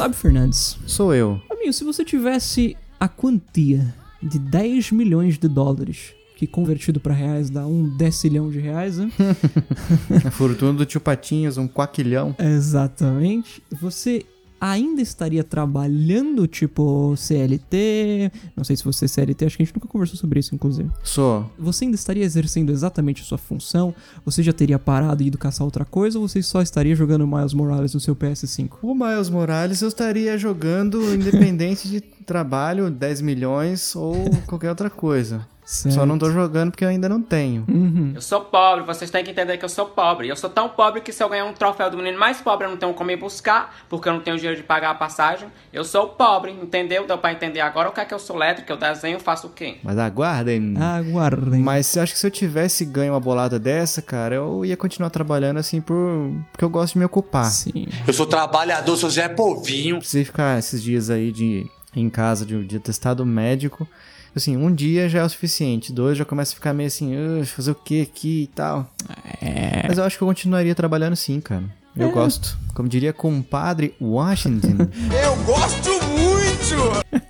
Fábio Fernandes. Sou eu. Amigo, se você tivesse a quantia de 10 milhões de dólares, que convertido para reais dá um decilhão de reais, né? A fortuna do tio Patinhas, um quaquilhão. Exatamente. Você ainda estaria trabalhando, tipo CLT? Não sei se você é CLT, acho que a gente nunca conversou sobre isso, inclusive. Sou. Você ainda estaria exercendo exatamente a sua função? Você já teria parado e ido caçar outra coisa? Ou você só estaria jogando Miles Morales no seu PS5? O Miles Morales eu estaria jogando independente de trabalho, 10 milhões ou qualquer outra coisa. Certo. Só não tô jogando porque eu ainda não tenho. Uhum. Eu sou pobre, vocês têm que entender que eu sou pobre. Eu sou tão pobre que se eu ganhar um troféu do menino mais pobre, eu não tenho como ir buscar, porque eu não tenho dinheiro de pagar a passagem. Eu sou pobre, entendeu? Deu pra entender agora o que é que eu sou letra, que eu desenho, faço o quê? Mas aguardem. Aguardem. Mas eu acho que se eu tivesse ganho uma bolada dessa, cara, eu ia continuar trabalhando assim por porque eu gosto de me ocupar. Sim. Eu sou trabalhador, sou Zé Povinho. Precisei ficar esses dias aí de em casa de, de atestado médico. Assim, um dia já é o suficiente. Dois já começa a ficar meio assim, "Ugh, fazer o que aqui e tal. É. Mas eu acho que eu continuaria trabalhando sim, cara. Eu gosto. Como diria compadre Washington. Eu gosto muito!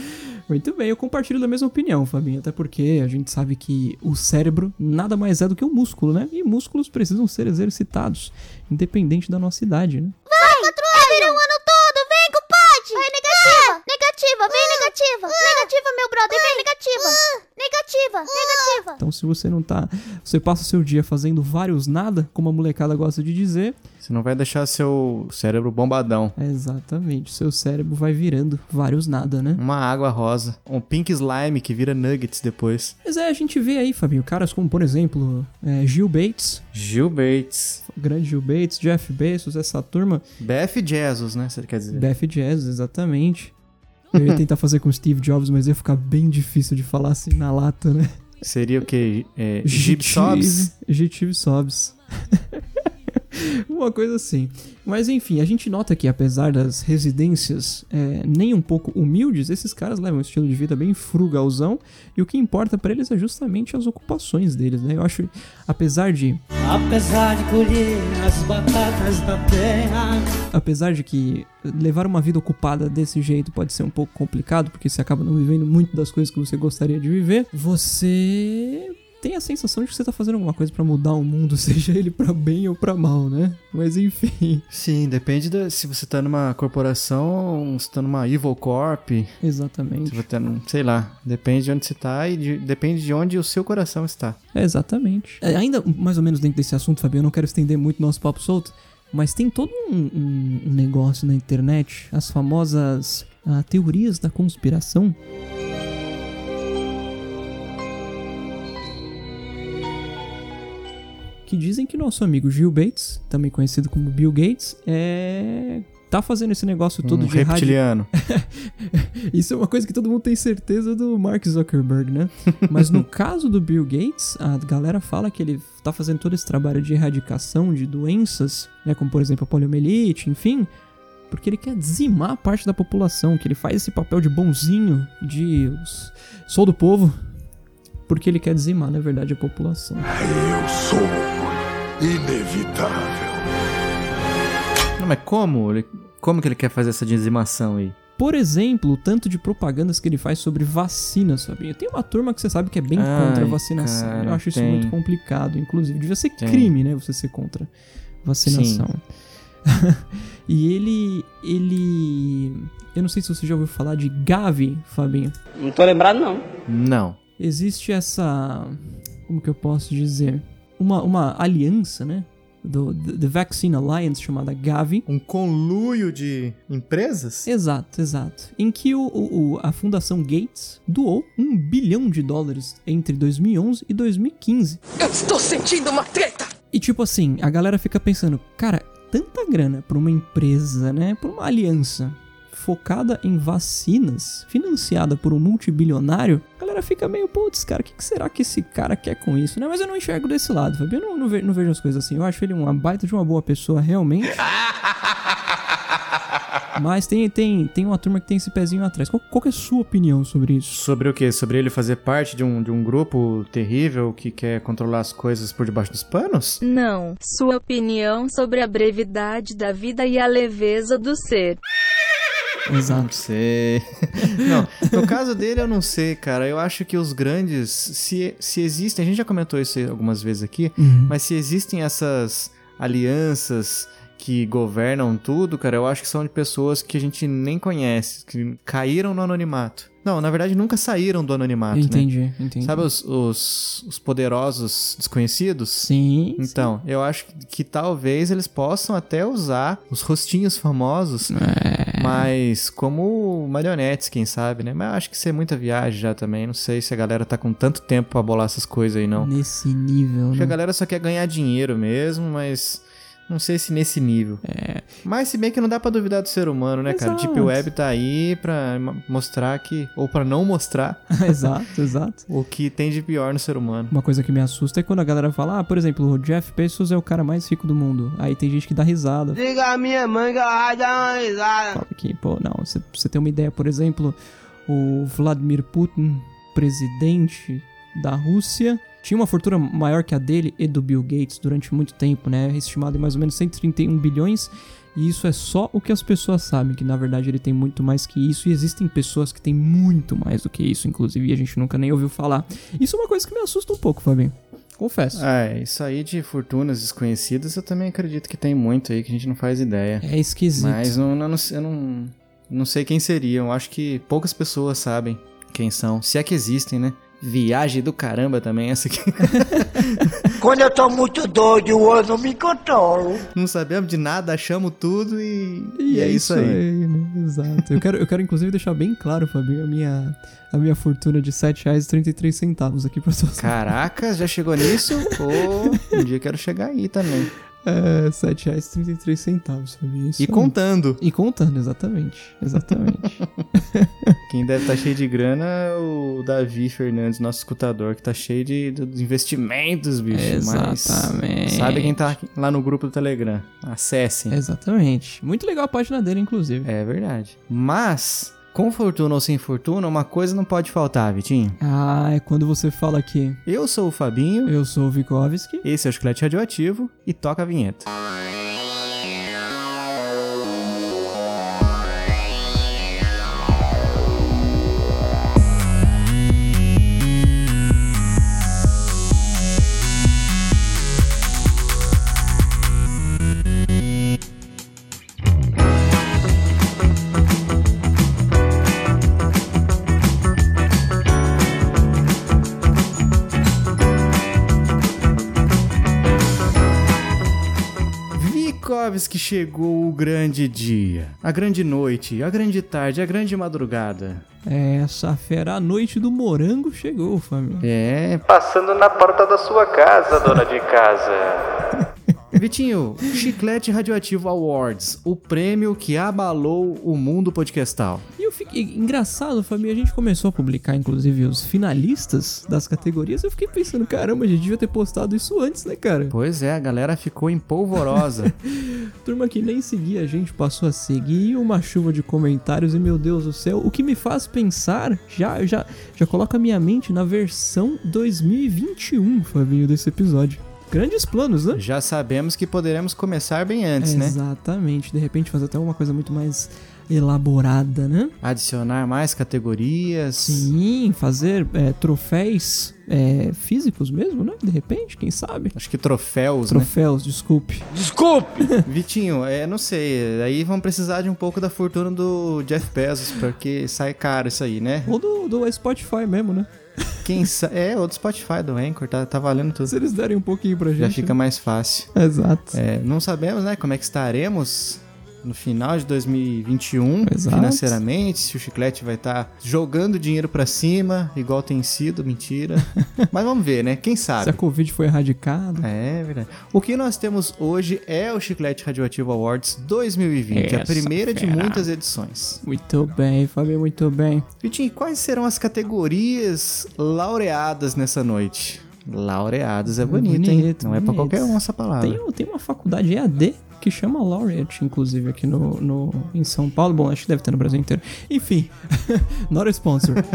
Muito bem, eu compartilho da mesma opinião, Fabinho. Até porque a gente sabe que o cérebro nada mais é do que um músculo, né? E músculos precisam ser exercitados, independente da nossa idade, né? Vai, virou o ano todo, vem, compadre! Vai, negativa! Negativa, vem, negativa! Negativa, meu brother, vem, negativa! Negativa, negativa! Então, se você não tá. Você passa o seu dia fazendo vários nada, como a molecada gosta de dizer, Você não vai deixar seu cérebro bombadão. exatamente, seu cérebro vai virando vários nada, né? Uma água rosa. Um pink slime que vira nuggets depois. Mas é, a gente vê aí, Fabinho, caras como, por exemplo, é, Gil Bates, Gil Bates. o grande Gil Bates, Jeff Bezos, essa turma, BF Jesus, né? Você quer dizer? Beth Jazz, exatamente. Eu ia tentar fazer com Steve Jobs, mas ia ficar bem difícil de falar assim na lata, né? Seria o quê? É, Gib Sobs? Gitive Sobs. Uma coisa assim. Mas enfim, a gente nota que apesar das residências é, nem um pouco humildes, esses caras levam um estilo de vida bem frugalzão e o que importa pra eles é justamente as ocupações deles, né? Eu acho, apesar de Apesar de colher as batatas da terra. apesar de que levar uma vida ocupada desse jeito pode ser um pouco complicado, porque você acaba não vivendo muito das coisas que você gostaria de viver, você tem a sensação de que você tá fazendo alguma coisa pra mudar o mundo, seja ele pra bem ou pra mal, né? Mas enfim, Sim, depende da, se você tá numa corporação, se tá numa Evil Corp, se exatamente. você tá num, sei lá, depende de onde você tá e de- depende de onde o seu coração está. É, exatamente. É, ainda mais ou menos dentro desse assunto, Fabio, eu não quero estender muito nosso papo solto, mas tem todo um, um- um negócio na internet, as famosas ah, teorias da conspiração. Que dizem que nosso amigo Gil Bates, também conhecido como Bill Gates, é. tá fazendo esse negócio todo um de reptiliano. Isso é uma coisa que todo mundo tem certeza do Mark Zuckerberg, né? Mas no caso do Bill Gates, a galera fala que ele tá fazendo todo esse trabalho de erradicação de doenças, né? Como por exemplo a poliomielite, enfim. Porque ele quer dizimar parte da população, que ele faz esse papel de bonzinho, de sou do povo, porque ele quer dizimar, na verdade, a população. Eu sou inevitável. Não, mas como? Ele- como que ele quer fazer essa dizimação aí? Por exemplo, o tanto de propagandas que ele faz sobre vacinas, Fabinho. Tem uma turma que você sabe que é bem Ai, contra a vacinação. cara, Eu acho isso tem. muito complicado. Inclusive, devia ser Tem. crime, né? Você ser contra vacinação. e ele. Ele. Eu não sei se você já ouviu falar de Gavi, Fabinho. Não tô lembrado, não. Não. Existe essa. Como que eu posso dizer? Uma, uma aliança, né? Do The Vaccine Alliance, chamada Gavi. Um conluio de empresas? Exato, exato. Em que o, o- o- a Fundação Gates doou um bilhão de dólares entre 2011 e 2015. Eu estou sentindo uma treta! E tipo assim, a galera fica pensando, cara, tanta grana pra uma empresa, né? Pra uma aliança focada em vacinas, financiada por um multibilionário, a galera fica meio, putz, cara, o que, que será que esse cara quer com isso, né? Mas eu não enxergo desse lado, Fabio. Eu não, não, ve- não vejo as coisas assim. Eu acho ele uma baita de uma boa pessoa, realmente. Mas tem, tem, tem uma turma que tem esse pezinho atrás. Qual, qual que é a sua opinião sobre isso? Sobre o quê? Sobre ele fazer parte de um, de um grupo terrível que quer controlar as coisas por debaixo dos panos? Não. Sua opinião sobre a brevidade da vida e a leveza do ser. Não Exato. sei. não, no caso dele eu não sei, cara. Eu acho que os grandes, se, se existem, a gente já comentou isso algumas vezes aqui, Uhum. mas se existem essas alianças que governam tudo, cara, eu acho que são de pessoas que a gente nem conhece, que caíram no anonimato. Não, na verdade nunca saíram do anonimato, né? entendi, entendi. Sabe os, os, os poderosos desconhecidos? Sim. Então, eu acho que, que talvez eles possam até usar os rostinhos famosos, É. mas como marionetes, quem sabe, né? Mas eu acho que isso é muita viagem já também. Não sei se a galera tá com tanto tempo pra bolar essas coisas aí, não. Nesse nível, Acho que a né? galera só quer ganhar dinheiro mesmo, mas não sei se nesse nível. É. Mas se bem que não dá pra duvidar do ser humano, né, cara? O Exato. Deep Web tá aí pra mo- mostrar que, ou pra não mostrar exato, exato. o que tem de pior no ser humano. Uma coisa que me assusta é quando a galera fala, ah, por exemplo, o Jeff Bezos é o cara mais rico do mundo. Aí tem gente que dá risada. Diga a minha mãe que ela vai dar uma risada. Fala que, pô, não, você, você tem uma ideia, por exemplo, o Vladimir Putin, presidente da Rússia, tinha uma fortuna maior que a dele e do Bill Gates durante muito tempo, né? Estimado em mais ou menos 131 bilhões. E isso é só o que as pessoas sabem, que na verdade ele tem muito mais que isso. E existem pessoas que têm muito mais do que isso, inclusive, e a gente nunca nem ouviu falar. Isso é uma coisa que me assusta um pouco, Fabinho. Confesso. É, isso aí de fortunas desconhecidas eu também acredito que tem muito aí que a gente não faz ideia. É esquisito. Mas não, não, eu não, não sei quem seriam. Eu acho que poucas pessoas sabem quem são. Se é que existem, né? Viagem do caramba também, essa aqui. Quando eu tô muito doido, eu não me controlo. não sabemos de nada, achamos tudo e, e é, isso aí. né? Exato. Eu quero, eu quero, inclusive, deixar bem claro, Fabinho, a minha, a minha fortuna de R$ 7,33 aqui pra todos. Caraca, já chegou nisso? Pô, um dia eu quero chegar aí também. É, R$ 7,33, Fabinho. Isso E aí. contando. E contando, exatamente. Exatamente. Quem deve estar cheio de grana é o Davi Fernandes, nosso escutador, que tá cheio de, de investimentos, bicho. Mas Exatamente. sabe quem tá lá no grupo do Telegram? Acessem. exatamente. Muito legal a página dele, inclusive. É verdade. Mas, com fortuna ou sem fortuna, uma coisa não pode faltar, Vitinho. Ah, é quando você fala que Eu sou o Fabinho, eu sou o Vikovski. esse é o Chiclete Radioativo e toca a vinheta. Vikovski chegou o grande dia, a grande noite, a grande tarde, a grande madrugada. Essa fera, a noite do morango chegou, família. É, Passando na porta da sua casa, dona de casa. Vitinho, Chiclete Radioativo Awards, o prêmio que abalou o mundo podcastal. Engraçado, família. A gente começou a publicar, inclusive, os finalistas das categorias. Eu fiquei pensando, caramba, a gente devia ter postado isso antes, né, cara? Pois é, a galera ficou empolvorosa. Turma que nem seguia a gente passou a seguir uma chuva de comentários e meu Deus do céu, o que me faz pensar, já já já coloca a minha mente na versão 2021, Fabinho, desse episódio. Grandes planos, né? Já sabemos que poderemos começar bem antes, né? Exatamente, de repente fazer até uma coisa muito mais elaborada, né? Adicionar mais categorias. Sim, fazer é, troféus é, físicos mesmo, né? De repente, quem sabe? Acho que troféus, né? Troféus, desculpe. Desculpe! Vitinho, é, não sei, aí vão precisar de um pouco da fortuna do Jeff Bezos, porque sai caro isso aí, né? Ou do, do Spotify mesmo, né? Quem. É, ou do Spotify, do Anchor, tá, tá valendo tudo. Se eles derem um pouquinho pra gente. Já fica mais fácil. né? Exato. É, não sabemos, né, como é que estaremos no final de 2021 Exato. financeiramente, se o Chiclete vai estar jogando dinheiro pra cima, igual tem sido, mentira. Mas vamos ver, né? Quem Se a sabe? Covid foi erradicada. É verdade. O que nós temos hoje é o Chiclete Radioativo Awards 2020, a Essa primeira de fera. muitas edições. Muito bem, Fabio, muito bem. Vitinho, quais serão as categorias laureadas nessa noite? Laureadas é bonito, hein? bonito, Não é pra qualquer um essa palavra. Tem, tem uma faculdade EAD que chama Laureate, inclusive, aqui no, no, em São Paulo. Bom, acho que deve ter no Brasil inteiro. Enfim, not a sponsor.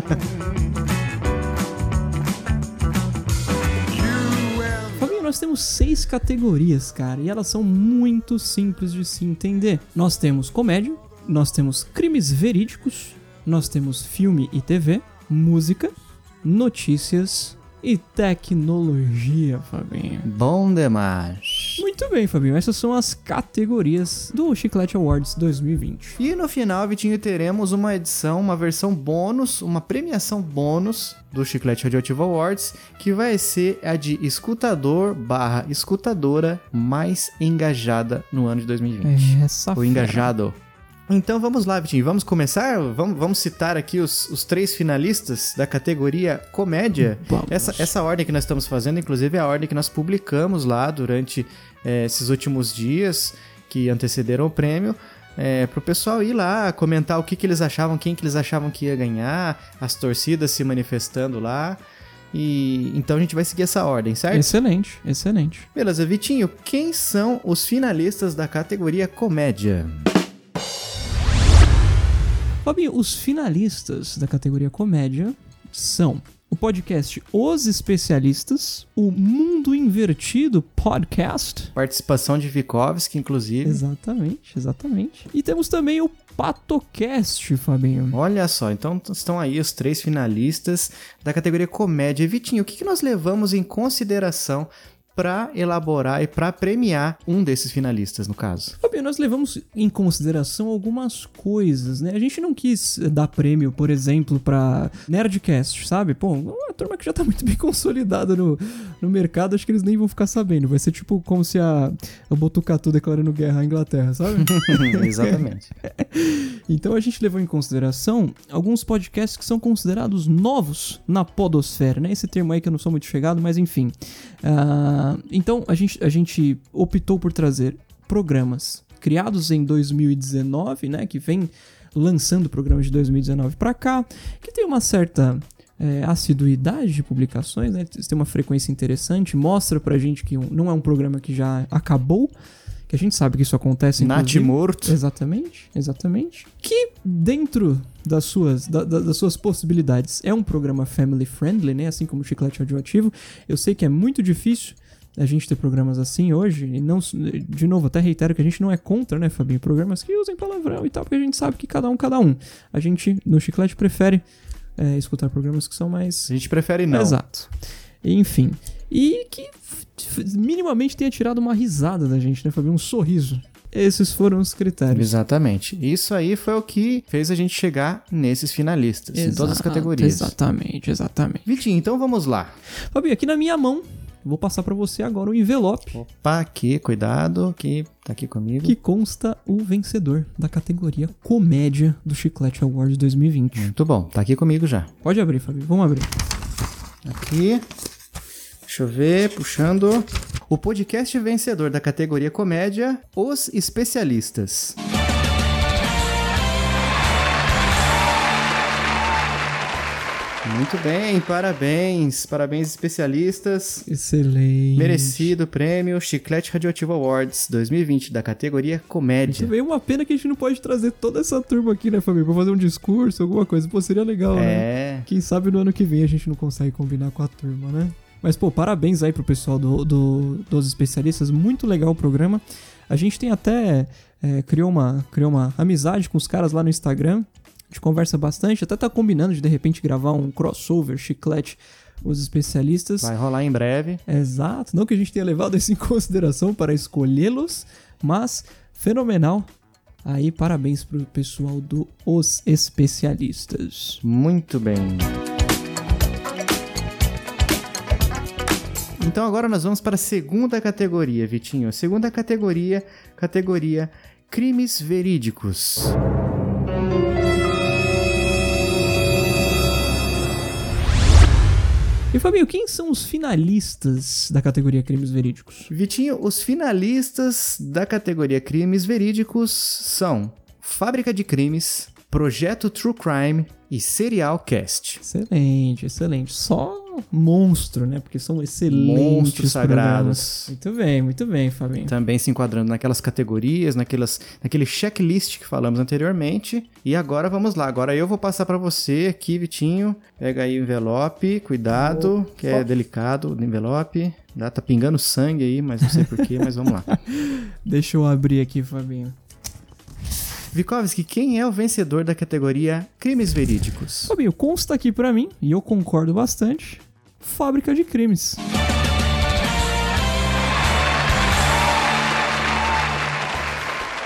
Fabinho, nós temos seis categorias, cara, e elas são muito simples de se entender. Nós temos comédia, nós temos crimes verídicos, nós temos filme e TV, música, notícias e tecnologia, Fabinho. Bom demais. Muito bem, Fabinho. Essas são as categorias do Chiclete Awards 2020. E no final, Vitinho, teremos uma edição, uma versão bônus, uma premiação bônus do Chiclete Radioativo Awards, que vai ser a de escutador barra escutadora mais engajada no ano de 2020. Essa o fera. engajado. Então vamos lá, Vitinho. Vamos começar? Vamos, vamos citar aqui os, os três finalistas da categoria comédia. Vamos. Essa, essa ordem que nós estamos fazendo, inclusive, é a ordem que nós publicamos lá durante eh, esses últimos dias que antecederam o prêmio. É, pro pessoal ir lá comentar o que, que eles achavam, quem que eles achavam que ia ganhar, as torcidas se manifestando lá. E então a gente vai seguir essa ordem, certo? Excelente, excelente. Beleza, Vitinho, quem são os finalistas da categoria comédia? Fabinho, os finalistas da categoria comédia são o podcast Os Especialistas, o Mundo Invertido Podcast. Participação de Vikovski, inclusive. Exatamente, exatamente. E temos também o PatoCast, Fabinho. Olha só, então estão aí os três finalistas da categoria comédia. Vitinho, o que, que nós levamos em consideração para elaborar e para premiar um desses finalistas, no caso? Fabinho, nós levamos em consideração algumas coisas, né? A gente não quis dar prêmio, por exemplo, pra Nerdcast, sabe? Pô, uma turma que já tá muito bem consolidada no, no mercado, acho que eles nem vão ficar sabendo. Vai ser tipo como se a, a Botucatu declarando guerra à Inglaterra, sabe? Exatamente. Então a gente levou em consideração alguns podcasts que são considerados novos na podosfera, né? Esse termo aí que eu não sou muito chegado, mas enfim. Ah, então a gente, a gente optou por trazer programas criados em 2019, né? Que vem lançando programas de 2019 para cá, que tem uma certa é, assiduidade de publicações, né? Tem uma frequência interessante, mostra pra gente que não é um programa que já acabou, que a gente sabe que isso acontece inclusive. morto. Exatamente, exatamente. Que dentro das suas, da- da- das suas possibilidades é um programa family friendly, né? Assim como o Chiclete Radioativo. Eu sei que é muito difícil a gente ter programas assim hoje. E não, de novo, até reitero que a gente não é contra, né, Fabinho? Programas que usem palavrão e tal, porque a gente sabe que cada um, cada um. A gente, no Chiclete, prefere é, escutar programas que são mais A gente prefere não. Exato. Enfim. E que minimamente tenha tirado uma risada da gente, né, Fabinho? Um sorriso. Esses foram os critérios. Exatamente. Isso aí foi o que fez a gente chegar nesses finalistas, em todas as Exato, categorias. Exatamente, exatamente. Vitinho, então vamos lá. Fabinho, aqui na minha mão, vou passar pra você agora o envelope Opa, aqui, cuidado, que tá aqui comigo. que consta o vencedor da categoria Comédia do Chiclete Awards 2020. Muito bom, tá aqui comigo já. Pode abrir, Fabinho. Vamos abrir. Aqui. Deixa eu ver, puxando. O podcast vencedor da categoria comédia, Os Especialistas. Muito bem, parabéns. Parabéns, especialistas. Excelente. Merecido prêmio Chiclete Radioativo Awards 2020 da categoria comédia. Veio uma pena que a gente não pode trazer toda essa turma aqui, né, Fabinho? Pra fazer um discurso, alguma coisa. Pô, seria legal, né? É. Quem sabe no ano que vem a gente não consegue combinar com a turma, né? Mas, pô, parabéns aí pro pessoal do, do- dos especialistas. Muito legal o programa. A gente tem até. é, criou, uma, criou uma amizade com os caras lá no Instagram. A gente conversa bastante. Até tá combinando de de repente gravar um crossover, chiclete, os especialistas. Vai rolar em breve. Exato, não que a gente tenha levado isso em consideração para escolhê-los, mas fenomenal. Aí, parabéns pro pessoal do Os Especialistas. Muito bem. Então agora nós vamos para a segunda categoria, Vitinho. Segunda categoria, categoria crimes verídicos. Fabinho, quem são os finalistas da categoria Crimes Verídicos? Vitinho, os finalistas da categoria crimes verídicos são Fábrica de Crimes, Projeto True Crime e Serial Cast. Excelente, excelente. Só monstro, né? Porque são excelentes Monstros programas. sagrados. Muito bem, muito bem, Fabinho. Também se enquadrando naquelas categorias, naquelas, naquele checklist que falamos anteriormente. E agora vamos lá. Agora eu vou passar para você aqui, Vitinho. Pega aí o envelope, cuidado, que é delicado o envelope. Dá, tá pingando sangue aí, mas não sei porquê, mas vamos lá. Deixa eu abrir aqui, Fabinho. Vikovski, quem é o vencedor da categoria Crimes Verídicos? Fabinho, consta aqui pra mim, e eu concordo bastante, Fábrica de Crimes.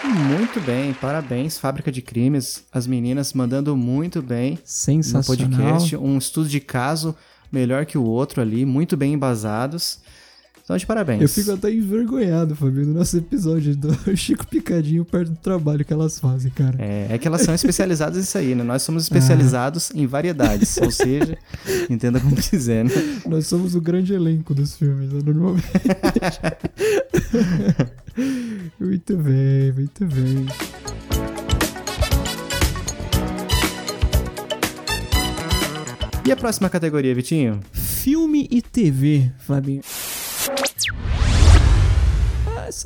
Muito bem, parabéns, Fábrica de Crimes. As meninas mandando muito bem no Sensacional. podcast. Um estudo de caso melhor que o outro ali, muito bem embasados. Então, de parabéns. Eu fico até envergonhado, Fabinho, no nosso episódio do Chico Picadinho perto do trabalho que elas fazem, cara. É, é que elas são especializadas nisso aí, né? Nós somos especializados em variedades, ou seja, entenda como quiser, né? Nós somos o grande elenco dos filmes, né? normalmente. muito bem, muito bem. E a próxima categoria, Vitinho? Filme e TV, Fabinho.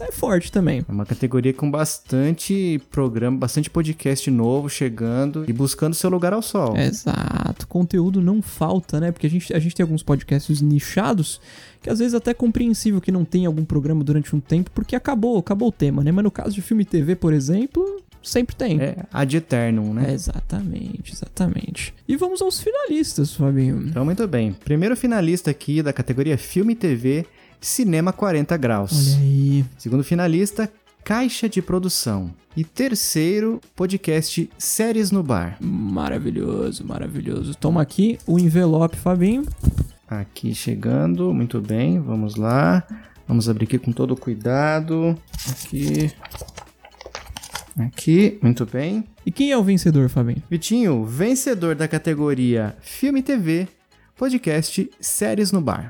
É forte também. É uma categoria com bastante programa, bastante podcast novo chegando e buscando seu lugar ao sol. Exato. Conteúdo não falta, né? Porque a gente, a gente tem alguns podcasts nichados que às vezes até é compreensível que não tem algum programa durante um tempo porque acabou, acabou o tema, né? Mas no caso de filme e TV, por exemplo, sempre tem. É ad eternum, né? Exatamente, exatamente. E vamos aos finalistas, Fabinho. Então, muito bem. Primeiro finalista aqui da categoria Filme e TV, Cinema 40 Graus. Olha aí. Segundo finalista, Caixa de Produção. E terceiro, podcast Séries no Bar. Maravilhoso, maravilhoso. Toma aqui o envelope, Fabinho. Aqui chegando, muito bem, vamos lá. Vamos abrir aqui com todo cuidado. Aqui. Aqui, muito bem. E quem é o vencedor, Fabinho? Vitinho, vencedor da categoria Filme e TV, podcast Séries no Bar.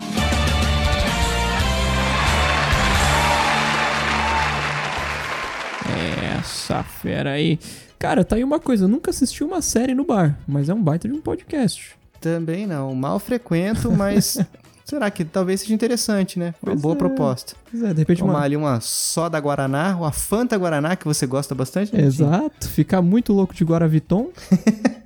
Essa fera aí. Cara, tá aí uma coisa, eu nunca assisti uma série no bar, mas é um baita de um podcast. Também não, mal frequento, mas será que talvez seja interessante, né? Uma Pois boa é. proposta. Pois é, de repente Tomar uma... ali uma soda Guaraná, uma Fanta Guaraná, que você gosta bastante. né? Exato, ficar muito louco de Guaraviton.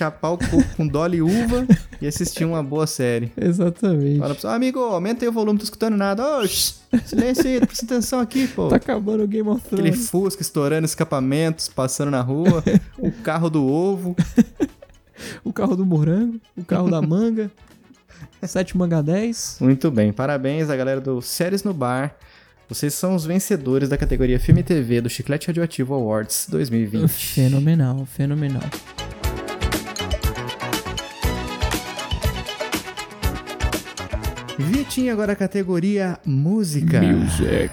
Chapar o coco com Dolly Uva e assistir uma boa série. Exatamente. Fala pro pessoal, amigo, aumenta aí o volume, não tô escutando nada. Shh, silêncio aí, presta atenção aqui, pô. Tá acabando o Game of Aquele Thrones. Fusca estourando escapamentos, passando na rua, o carro do ovo. O carro do morango, o carro da manga. 7 manga 10. Muito bem, parabéns à galera do Séries no Bar. Vocês são os vencedores da categoria Filme e TV do Chiclete Radioativo Awards 2020. Fenomenal, fenomenal. Vitinho agora a categoria Música. Music.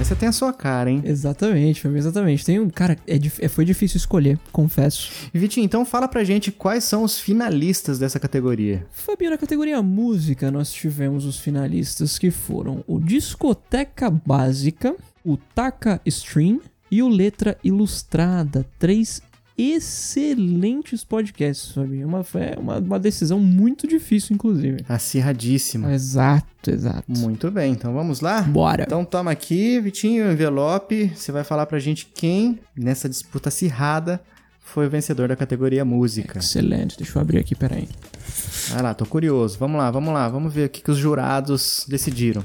Essa tem a sua cara, hein? Exatamente, Fabinho, exatamente. Tem um. Cara, é, é- foi difícil escolher, confesso. E Vitinho, então fala pra gente quais são os finalistas dessa categoria. Fabinho, na categoria música, nós tivemos os finalistas que foram o Discoteca Básica, o Taka Stream e o Letra Ilustrada. Três excelentes podcasts, Fabinho. Uma, é uma, uma decisão muito difícil, inclusive. Acirradíssima. Exato, exato. Muito bem, então vamos lá? Bora. Então toma aqui, Vitinho, envelope. Você vai falar pra gente quem, nessa disputa acirrada, foi o vencedor da categoria música. Excelente, deixa eu abrir aqui, peraí. Vai lá, tô curioso. Vamos lá, vamos lá. Vamos ver o que, que os jurados decidiram.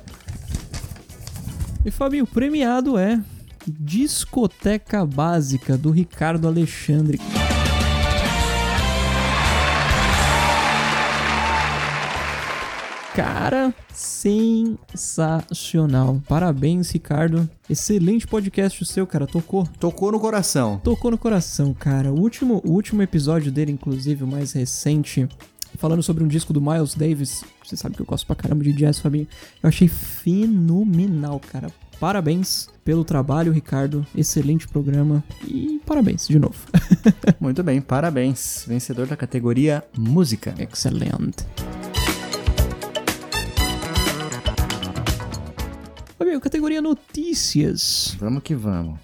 E Fabinho, o premiado é Discoteca Básica do Ricardo Alexandre. Cara, sensacional. Parabéns, Ricardo. Excelente podcast o seu, cara. Tocou. Tocou no coração. Tocou no coração, cara. O último, o último episódio dele, inclusive, o mais recente, falando sobre um disco do Miles Davis. Você sabe que eu gosto pra caramba de jazz, Fabinho. Eu achei fenomenal, cara. Parabéns pelo trabalho, Ricardo. Excelente programa. E parabéns de novo. Muito bem, parabéns. Vencedor da categoria música. Excelente. Fabinho, categoria notícias. Vamos que vamos.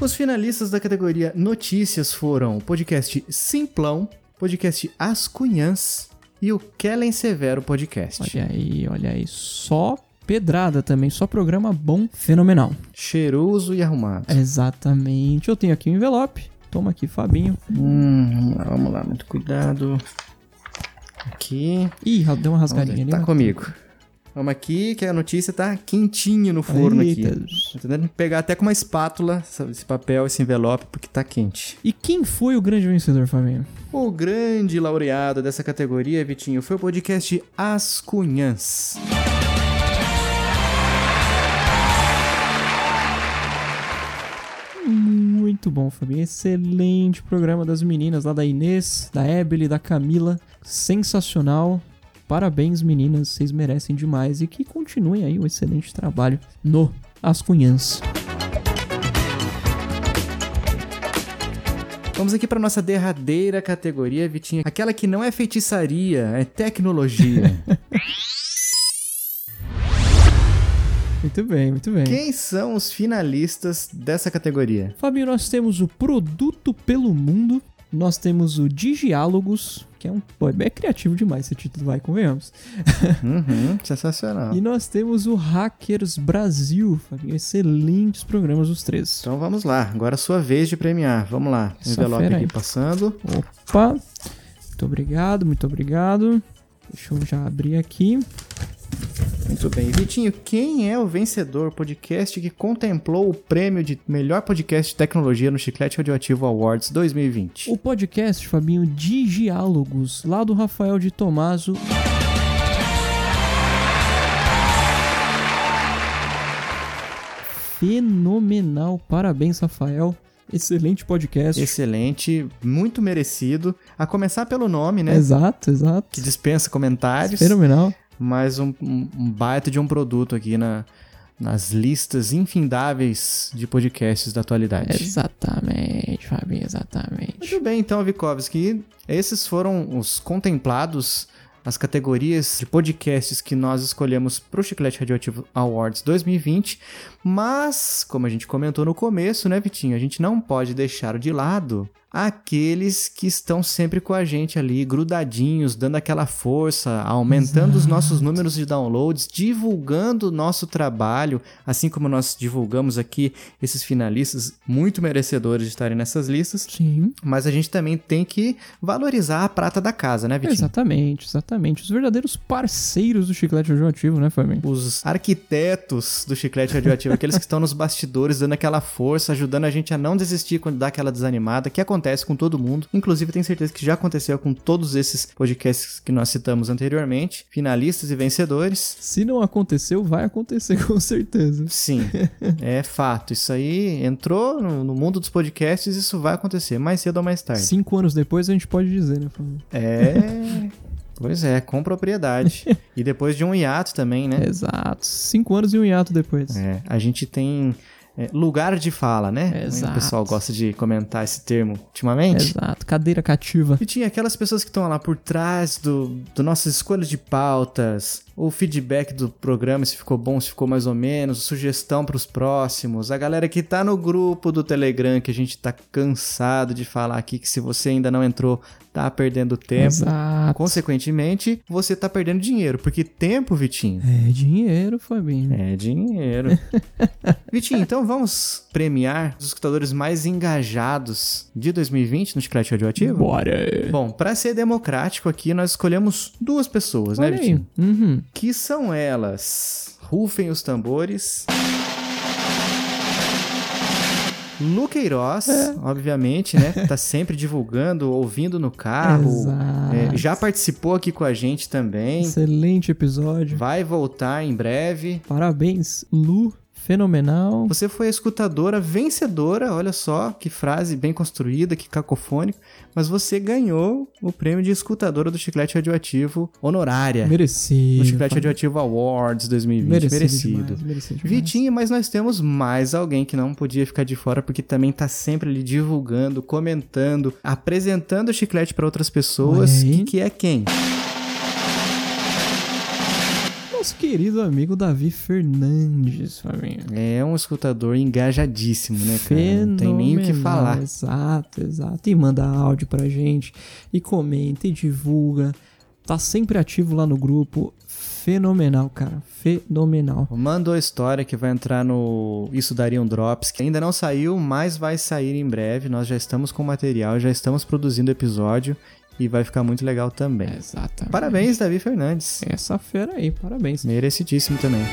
Os finalistas da categoria Notícias foram o podcast Simplão, podcast As Cunhãs e o Kellen Severo Podcast. Olha aí, olha aí. Só pedrada também, só programa bom, fenomenal. Cheiroso e arrumado. Exatamente. Eu tenho aqui o envelope. Toma aqui, Fabinho. Hum, vamos lá, vamos lá, muito cuidado. Aqui. Ih, deu uma rasgadinha ali. Tá mas- comigo. Vamos aqui, que a notícia tá quentinho no forno Eita. aqui. Tô tentando pegar até com uma espátula essa- esse papel, esse envelope, porque tá quente. E quem foi o grande vencedor, Fabinho? O grande laureado dessa categoria, Vitinho, foi o podcast As Cunhãs. Muito bom, Fabinho. Excelente programa das meninas lá da Inês, da Ebele, da Camila. Sensacional. Parabéns, meninas. Vocês merecem demais. E que continuem aí o excelente trabalho no As Cunhãs. Vamos aqui para nossa derradeira categoria, Vitinho. Aquela que não é feitiçaria, é tecnologia. Muito bem, muito bem. Quem são os finalistas dessa categoria? Fabinho, nós temos o Produto pelo Mundo. Nós temos o Digiálogos, que é um. Pô, é criativo demais esse título, vai, convenhamos. Uhum, sensacional. E nós temos o Hackers Brasil. Excelentes programas, os três. Então vamos lá, agora é a sua vez de premiar. Vamos lá, Essa envelope aqui aí. passando. Opa! Muito obrigado, muito obrigado. Deixa eu já abrir aqui. Muito bem. Vitinho, quem é o vencedor podcast que contemplou o prêmio de melhor podcast de tecnologia no Chiclete Radioativo Awards 2020? O podcast, Fabinho, Digiálogos, lá do Rafael de Tomaso. Fenomenal. Parabéns, Rafael. Excelente podcast. Excelente, muito merecido. A começar pelo nome, né? Exato, exato. Que dispensa comentários. Fenomenal. Um, um- um baita de um produto aqui na, nas listas infindáveis de podcasts da atualidade. Exatamente, Fabinho, exatamente. Muito bem, então, Vikovski. Esses foram os contemplados, as categorias de podcasts que nós escolhemos para o Chiclete Radioativo Awards 2020. Mas, como a gente comentou no começo, né, Vitinho? A gente não pode deixar de lado aqueles que estão sempre com a gente ali, grudadinhos, dando aquela força, aumentando os nossos números de downloads, divulgando o nosso trabalho, assim como nós divulgamos aqui esses finalistas muito merecedores de estarem nessas listas. Sim. Mas a gente também tem que valorizar a prata da casa, né, Vitinho? Exatamente, exatamente. Os verdadeiros parceiros do Chiclete Radioativo, né, Fabinho? Os arquitetos do chiclete radioativo, aqueles que estão nos bastidores, dando aquela força, ajudando a gente a não desistir quando dá aquela desanimada, que acontece com todo mundo. Inclusive, tenho certeza que já aconteceu com todos esses podcasts que nós citamos anteriormente, finalistas e vencedores. Se não aconteceu, vai acontecer com certeza. Sim, é fato. Isso aí entrou no, no mundo dos podcasts, isso vai acontecer, mais cedo ou mais tarde. Cinco anos depois a gente pode dizer, né? É. Pois é, com propriedade. e depois de um hiato também, né? Exato. Cinco anos e um hiato depois. É, a gente tem é, lugar de fala, né? Exato. O pessoal gosta de comentar esse termo ultimamente. Exato. Cadeira cativa. E tinha aquelas pessoas que estão lá por trás do, do nossas escolhas de pautas, o feedback do programa, se ficou bom, se ficou mais ou menos, sugestão para os próximos, a galera que tá no grupo do Telegram, que a gente tá cansado de falar aqui, que se você ainda não entrou, tá perdendo tempo. Exato. Consequentemente, você tá perdendo dinheiro, porque tempo, Vitinho, É dinheiro, Fabinho. é dinheiro. Vitinho, então vamos premiar os escutadores mais engajados de 2020 no Chiclete Radioativo? Bora. Bom, pra ser democrático aqui, nós escolhemos duas pessoas, né, Olha aí. Vitinho? Uhum. Que são elas? Rufem os tambores. Lu Queiroz, É. obviamente, né? Tá sempre divulgando, ouvindo no carro. Exato. É, já participou aqui com a gente também. Excelente episódio. Vai voltar em breve. Parabéns, Lu. Fenomenal. Você foi a escutadora vencedora, olha só que frase bem construída, que cacofônico, mas você ganhou o prêmio de escutadora do Chiclete Radioativo honorária Merecido. no Chiclete Fabinho. Radioativo Awards 2020. Merecido. Merecido. demais, merecido demais. Vitinho, mas nós temos mais alguém que não podia ficar de fora, porque também tá sempre ali divulgando, comentando, apresentando o chiclete para outras pessoas. Que, que é quem? Nosso querido amigo Davi Fernandes, Fabinho. É um escutador engajadíssimo, né, cara? Não tem nem o que falar. Exato, exato. E manda áudio pra gente, e comenta, e divulga. Tá sempre ativo lá no grupo. Fenomenal, cara. Fenomenal. Mandou a história que vai entrar no Isso Daria um Drops, que ainda não saiu, mas vai sair em breve. Nós já estamos com material, já estamos produzindo episódio. E vai ficar muito legal também. Exatamente. Parabéns, Davi Fernandes. Essa fera aí, parabéns. Merecidíssimo também.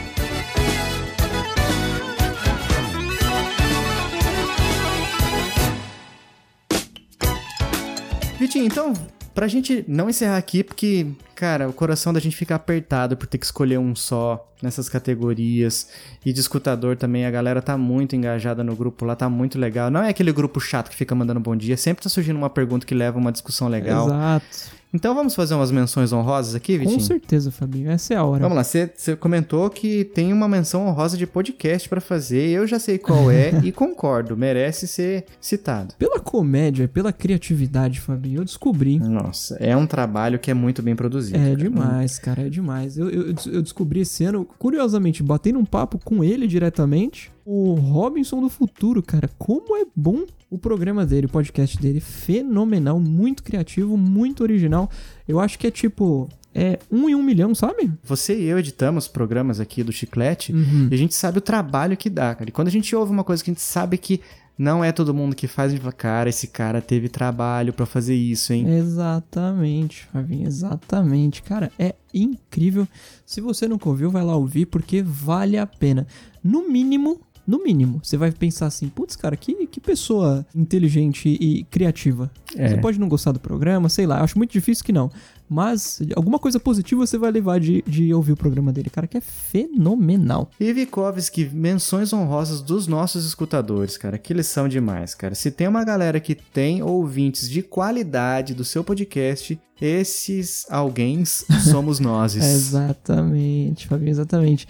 Vitinho, então, pra gente não encerrar aqui, porque, cara, o coração da gente fica apertado por ter que escolher um só nessas categorias. E de escutador também, a galera tá muito engajada no grupo lá, tá muito legal. Não é aquele grupo chato que fica mandando bom dia, sempre tá surgindo uma pergunta que leva uma discussão legal. Exato. Então vamos fazer umas menções honrosas aqui, Vitinho? Com certeza, Fabinho. Essa é a hora. Vamos lá, você comentou que tem uma menção honrosa de podcast pra fazer, eu já sei qual é e concordo, merece ser citado. Pela comédia, pela criatividade, Fabinho, eu descobri. Nossa, é um trabalho que é muito bem produzido. É cara. demais, cara, é demais. Eu, eu, eu descobri esse ano, curiosamente, batendo um papo com ele diretamente, o Robinson do Futuro, cara. Como é bom o programa dele, o podcast dele. Fenomenal, muito criativo, muito original. Eu acho que é tipo. É um em um milhão, sabe? Você e eu editamos programas aqui do Chiclete Uhum. e a gente sabe o trabalho que dá, cara. E quando a gente ouve uma coisa que a gente sabe que não é todo mundo que faz, a gente fala, cara, esse cara teve trabalho pra fazer isso, hein? Exatamente, Fabinho, exatamente. Cara, é incrível. Se você nunca ouviu, vai lá ouvir, porque vale a pena. No mínimo, no mínimo, você vai pensar assim, putz, cara, que, que pessoa inteligente e criativa. É. Você pode não gostar do programa, sei lá, acho muito difícil que não. Mas alguma coisa positiva você vai levar de, de ouvir o programa dele, cara, que é fenomenal. E Vikovski, menções honrosas dos nossos escutadores, cara, que eles são demais, cara. Se tem uma galera que tem ouvintes de qualidade do seu podcast, esses alguém somos nós. Exatamente, Fabinho, exatamente.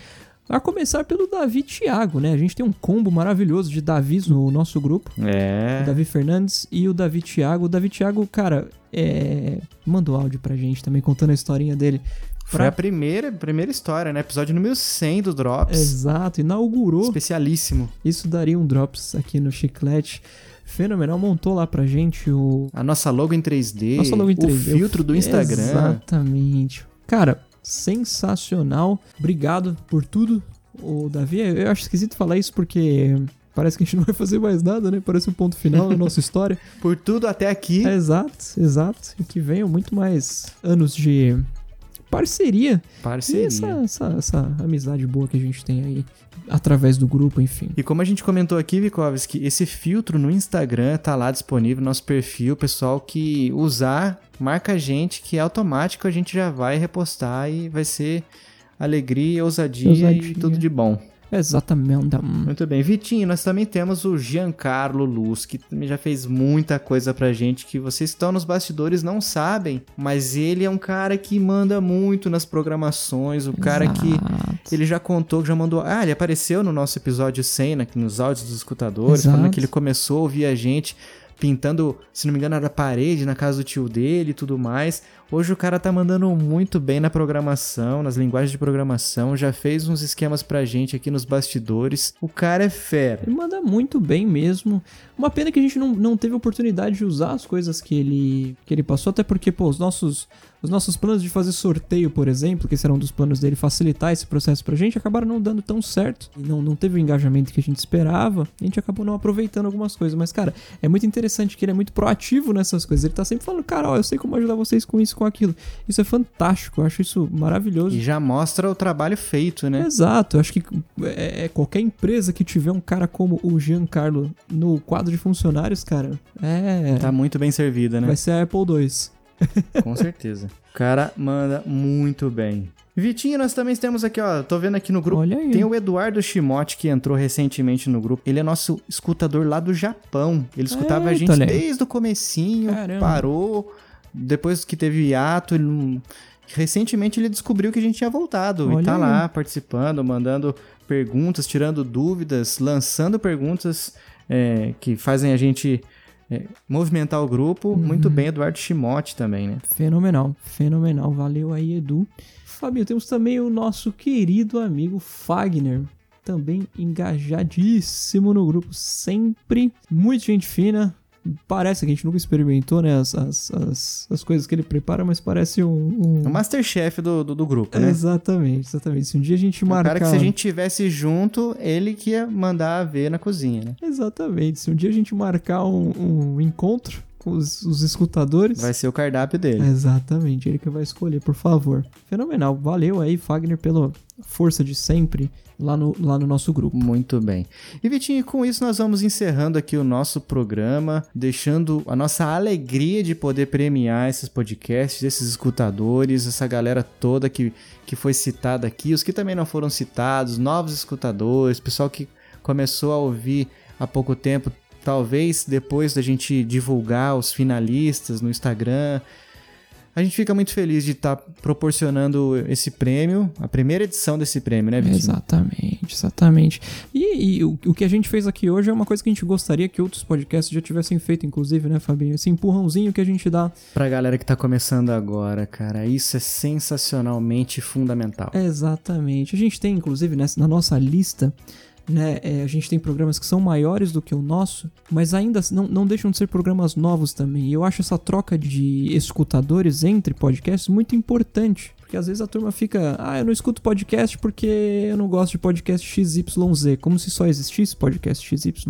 A começar pelo Davi Thiago, né? A gente tem um combo maravilhoso de Davis no nosso grupo. É. O Davi Fernandes e o Davi Thiago. O Davi Thiago, cara, é... mandou áudio pra gente também, contando a historinha dele. Foi Pra- a primeira, primeira história, né? Episódio número 100 do Drops. Exato, inaugurou. Especialíssimo. Isso daria um Drops aqui no Chiclete. Fenomenal, montou lá pra gente o, A nossa logo em 3D. Nossa logo em 3D. O filtro do Instagram. Exatamente. Cara, sensacional. Obrigado por tudo. O Davi, eu acho esquisito falar isso porque parece que a gente não vai fazer mais nada, né? Parece um ponto final da nossa história. Por tudo até aqui. É, exato, exato. E que venham muito mais anos de parceria. Parceria. E essa, essa, essa amizade boa que a gente tem aí através do grupo, enfim. E como a gente comentou aqui, Vikovski, esse filtro no Instagram tá lá disponível no nosso perfil. Pessoal que usar, marca a gente, que é automático, a gente já vai repostar e vai ser alegria, ousadia, Ousadia. e tudo de bom. Exatamente. Muito bem. Vitinho, nós também temos o Giancarlo Luz, que também já fez muita coisa pra gente que vocês estão nos bastidores não sabem, mas ele é um cara que manda muito nas programações, o cara que Exato. ele já contou, já mandou. Ah, ele apareceu no nosso episódio 100, né, nos áudios dos escutadores, Exato. falando que ele começou a ouvir a gente pintando, se não me engano, era a parede na casa do tio dele e tudo mais. Hoje o cara tá mandando muito bem na programação, nas linguagens de programação, já fez uns esquemas pra gente aqui nos bastidores. O cara é fera. Ele manda muito bem mesmo. Uma pena que a gente não, não teve oportunidade de usar as coisas que ele, que ele passou, até porque, pô, os nossos, os nossos planos de fazer sorteio, por exemplo, que serão um dos planos dele facilitar esse processo pra gente, acabaram não dando tão certo. E não, não teve o engajamento que a gente esperava. A gente acabou não aproveitando algumas coisas. Mas, cara, é muito interessante que ele é muito proativo nessas coisas. Ele tá sempre falando, cara, ó, eu sei como ajudar vocês com isso, com aquilo. Isso é fantástico. Eu acho isso maravilhoso. E já mostra o trabalho feito, né? Exato, eu acho que é, é qualquer empresa que tiver um cara como o Giancarlo no quadro de funcionários, cara, é. Tá muito bem servida, né? Vai ser a Apple II. Com certeza. O cara manda muito bem. Vitinho, nós também temos aqui, ó. Tô vendo aqui no grupo. Olha aí. Tem o Eduardo Shimote que entrou recentemente no grupo. Ele é nosso escutador lá do Japão. Ele escutava a Eita, gente olha aí. desde o comecinho, Caramba. parou. Depois que teve hiato, ele recentemente ele descobriu que a gente tinha voltado. e Olha tá aí. lá participando, mandando perguntas, tirando dúvidas, lançando perguntas é, que fazem a gente é, movimentar o grupo. Uhum. Muito bem, Eduardo Shimote também, né? Fenomenal, fenomenal. Valeu aí, Edu. Fabinho, temos também o nosso querido amigo Fagner. Também engajadíssimo no grupo, sempre. Muito gente fina. Parece que a gente nunca experimentou, né? As, as, as, as coisas que ele prepara, mas parece um. um- O Masterchef do, do, do grupo, né? Exatamente, exatamente. Se um dia a gente Um marcar. cara que se a gente tivesse junto, ele que ia mandar ver na cozinha, né? Exatamente. Se um dia a gente marcar um, um encontro os, os escutadores. Vai ser o cardápio dele. Exatamente, ele que vai escolher, por favor. Fenomenal. Valeu aí, Fagner, pela força de sempre lá no, lá no nosso grupo. Muito bem. E Vitinho, com isso nós vamos encerrando aqui o nosso programa, deixando a nossa alegria de poder premiar esses podcasts, esses escutadores, essa galera toda que, que foi citada aqui, os que também não foram citados, novos escutadores, pessoal que começou a ouvir há pouco tempo, talvez depois da gente divulgar os finalistas no Instagram. A gente fica muito feliz de estar proporcionando esse prêmio, a primeira edição desse prêmio, né, Vitinho? Exatamente, exatamente. E, e o, o, que a gente fez aqui hoje é uma coisa que a gente gostaria que outros podcasts já tivessem feito, inclusive, né, Fabinho? Esse empurrãozinho que a gente dá. Pra galera que tá começando agora, cara, isso é sensacionalmente fundamental. Exatamente. A gente tem, inclusive, nessa, na nossa lista né? É, a gente tem programas que são maiores do que o nosso, mas ainda não, não deixam de ser programas novos também. E eu acho essa troca de escutadores entre podcasts muito importante. Porque às vezes a turma fica, ah, eu não escuto podcast porque eu não gosto de podcast XYZ, como se só existisse podcast XYZ.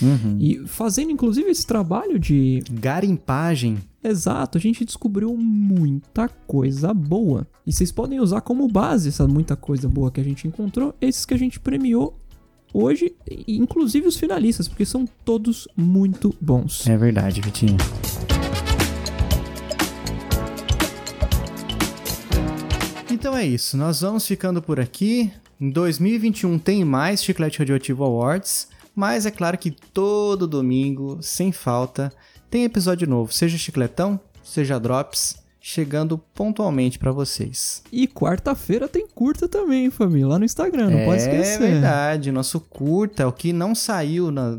Uhum. E fazendo inclusive esse trabalho de garimpagem. Exato, a gente descobriu muita coisa boa. E vocês podem usar como base essa muita coisa boa que a gente encontrou, esses que a gente premiou hoje, inclusive os finalistas, porque são todos muito bons. É verdade, Vitinho. Então é isso, nós vamos ficando por aqui. Em 2021 tem mais Chiclete Radioativo Awards, mas é claro que todo domingo, sem falta, tem episódio novo, seja chicletão, seja drops chegando pontualmente para vocês. E quarta-feira tem curta também, família, lá no Instagram, não é pode esquecer. É verdade, nosso curta, o que não saiu, na,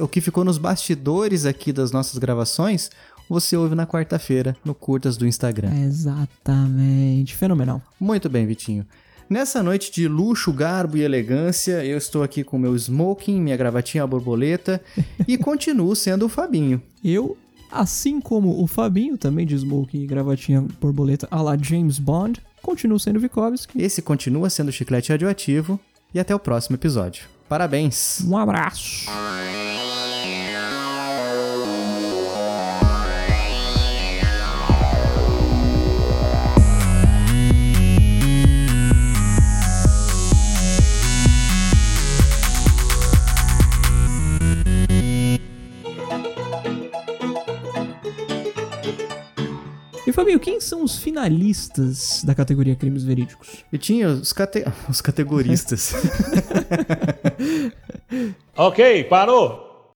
o que ficou nos bastidores aqui das nossas gravações, você ouve na quarta-feira no Curtas do Instagram. Exatamente, fenomenal. Muito bem, Vitinho. Nessa noite de luxo, garbo e elegância, eu estou aqui com meu smoking, minha gravatinha borboleta e continuo sendo o Fabinho. Eu Assim como o Fabinho, também de smoking e gravatinha borboleta a la James Bond, continua sendo Vikovski. Esse continua sendo chiclete radioativo. E até o próximo episódio. Parabéns! Um abraço! E Fabinho, quem são os finalistas da categoria Crimes Verídicos? E tinha os, cate... os categoristas. ok, parou!